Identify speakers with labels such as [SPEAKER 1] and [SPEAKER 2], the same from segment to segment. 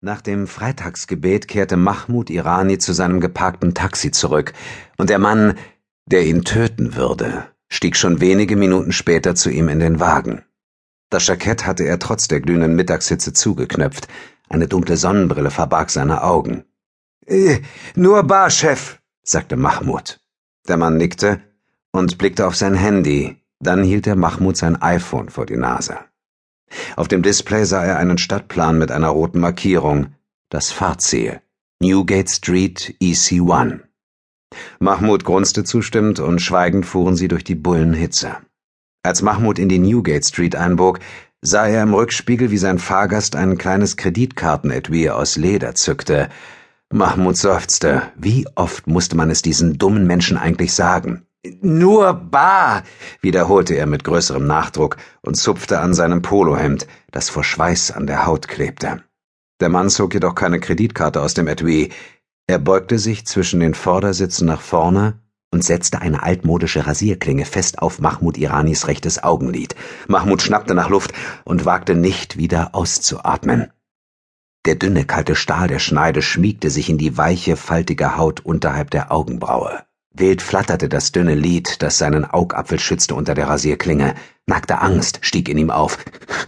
[SPEAKER 1] Nach dem Freitagsgebet kehrte Mahmud Irani zu seinem geparkten Taxi zurück, und der Mann, der ihn töten würde, stieg schon wenige Minuten später zu ihm in den Wagen. Das Jackett hatte er trotz der glühenden Mittagshitze zugeknöpft, eine dunkle Sonnenbrille verbarg seine Augen.
[SPEAKER 2] Äh, nur Bar, Chef,
[SPEAKER 1] sagte Mahmud. Der Mann nickte und blickte auf sein Handy, dann hielt er Mahmud sein iPhone vor die Nase. Auf dem Display sah er einen Stadtplan mit einer roten Markierung, das Fahrziel, Newgate Street EC1. Mahmud grunzte zustimmend und schweigend fuhren sie durch die Bullenhitze. Als Mahmud in die Newgate Street einbog, sah er im Rückspiegel, wie sein Fahrgast ein kleines Kreditkartenetui aus Leder zückte. Mahmud seufzte. Wie oft musste man es diesen dummen Menschen eigentlich sagen?
[SPEAKER 2] Nur bar,
[SPEAKER 1] wiederholte er mit größerem Nachdruck und zupfte an seinem Polohemd, das vor Schweiß an der Haut klebte. Der Mann zog jedoch keine Kreditkarte aus dem Etui. Er beugte sich zwischen den Vordersitzen nach vorne und setzte eine altmodische Rasierklinge fest auf Mahmud Iranis rechtes Augenlid. Mahmud schnappte nach Luft und wagte nicht wieder auszuatmen. Der dünne, kalte Stahl der Schneide schmiegte sich in die weiche, faltige Haut unterhalb der Augenbraue. Wild flatterte das dünne Lid, das seinen Augapfel schützte unter der Rasierklinge. Nackte Angst stieg in ihm auf.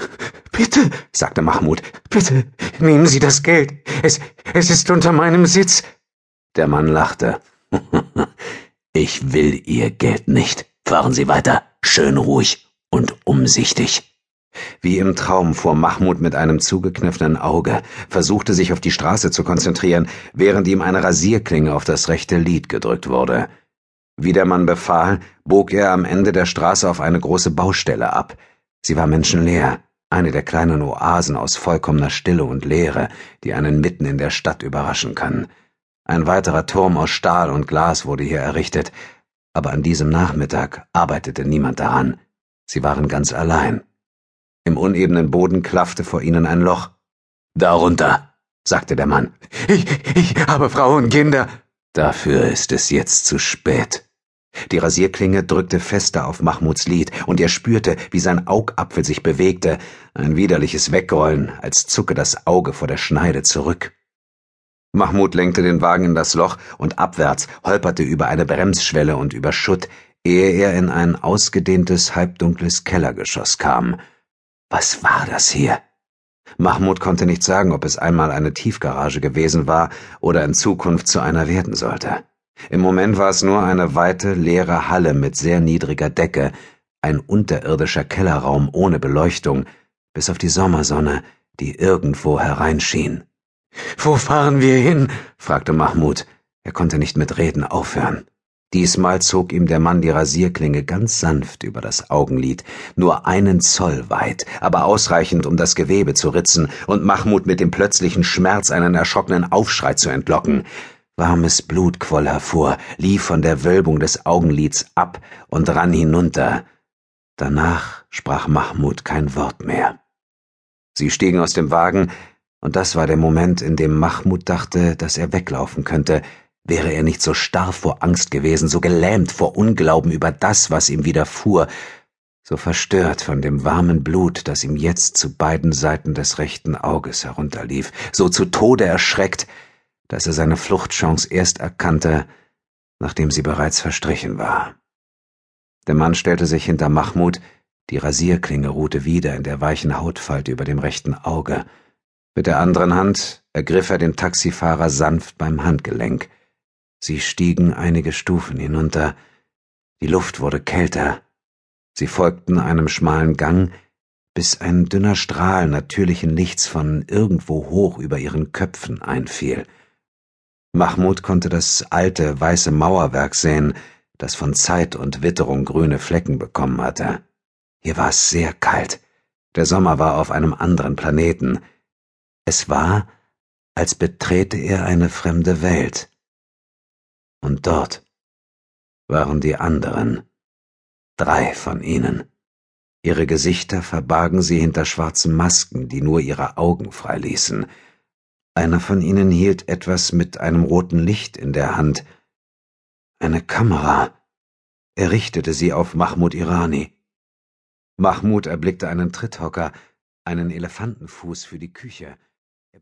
[SPEAKER 2] Bitte, sagte Mahmud, bitte, nehmen Sie das Geld. Es, es ist unter meinem Sitz.
[SPEAKER 1] Der Mann lachte. Ich will Ihr Geld nicht. Fahren Sie weiter, schön ruhig und umsichtig. Wie im Traum fuhr Mahmud mit einem zugekniffenen Auge, versuchte sich auf die Straße zu konzentrieren, während ihm eine Rasierklinge auf das rechte Lid gedrückt wurde. Wie der Mann befahl, bog er am Ende der Straße auf eine große Baustelle ab. Sie war menschenleer, eine der kleinen Oasen aus vollkommener Stille und Leere, die einen mitten in der Stadt überraschen kann. Ein weiterer Turm aus Stahl und Glas wurde hier errichtet, aber an diesem Nachmittag arbeitete niemand daran. Sie waren ganz allein. Im unebenen Boden klaffte vor ihnen ein Loch. Darunter, sagte der Mann.
[SPEAKER 2] Ich, ich habe Frau und Kinder.
[SPEAKER 1] Dafür ist es jetzt zu spät. Die Rasierklinge drückte fester auf Mahmuds Lid, und er spürte, wie sein Augapfel sich bewegte, ein widerliches Wegrollen, als zucke das Auge vor der Schneide zurück. Mahmud lenkte den Wagen in das Loch und abwärts, holperte über eine Bremsschwelle und über Schutt, ehe er in ein ausgedehntes, halbdunkles Kellergeschoss kam. Was war das hier? Mahmud konnte nicht sagen, ob es einmal eine Tiefgarage gewesen war oder in Zukunft zu einer werden sollte. Im Moment war es nur eine weite, leere Halle mit sehr niedriger Decke, ein unterirdischer Kellerraum ohne Beleuchtung, bis auf die Sommersonne, die irgendwo hereinschien.
[SPEAKER 2] Wo fahren wir hin?
[SPEAKER 1] fragte Mahmud. Er konnte nicht mit Reden aufhören. Diesmal zog ihm der Mann die Rasierklinge ganz sanft über das Augenlid, nur einen Zoll weit, aber ausreichend, um das Gewebe zu ritzen und Mahmud mit dem plötzlichen Schmerz einen erschrockenen Aufschrei zu entlocken. Warmes Blut quoll hervor, lief von der Wölbung des Augenlids ab und rann hinunter. Danach sprach Mahmud kein Wort mehr. Sie stiegen aus dem Wagen, und das war der Moment, in dem Mahmud dachte, dass er weglaufen könnte, Wäre er nicht so starr vor Angst gewesen, so gelähmt vor Unglauben über das, was ihm widerfuhr, so verstört von dem warmen Blut, das ihm jetzt zu beiden Seiten des rechten Auges herunterlief, so zu Tode erschreckt, dass er seine Fluchtchance erst erkannte, nachdem sie bereits verstrichen war. Der Mann stellte sich hinter Mahmud, die Rasierklinge ruhte wieder in der weichen Hautfalte über dem rechten Auge. Mit der anderen Hand ergriff er den Taxifahrer sanft beim Handgelenk. Sie stiegen einige Stufen hinunter, die Luft wurde kälter, sie folgten einem schmalen Gang, bis ein dünner Strahl natürlichen Lichts von irgendwo hoch über ihren Köpfen einfiel. Mahmud konnte das alte, weiße Mauerwerk sehen, das von Zeit und Witterung grüne Flecken bekommen hatte. Hier war es sehr kalt. Der Sommer war auf einem anderen Planeten. Es war, als betrete er eine fremde Welt. Und dort waren die anderen, drei von ihnen. Ihre Gesichter verbargen sie hinter schwarzen Masken, die nur ihre Augen freiließen. Einer von ihnen hielt etwas mit einem roten Licht in der Hand. Eine Kamera. Er richtete sie auf Mahmud Irani. Mahmud erblickte einen Tritthocker, einen Elefantenfuß für die Küche.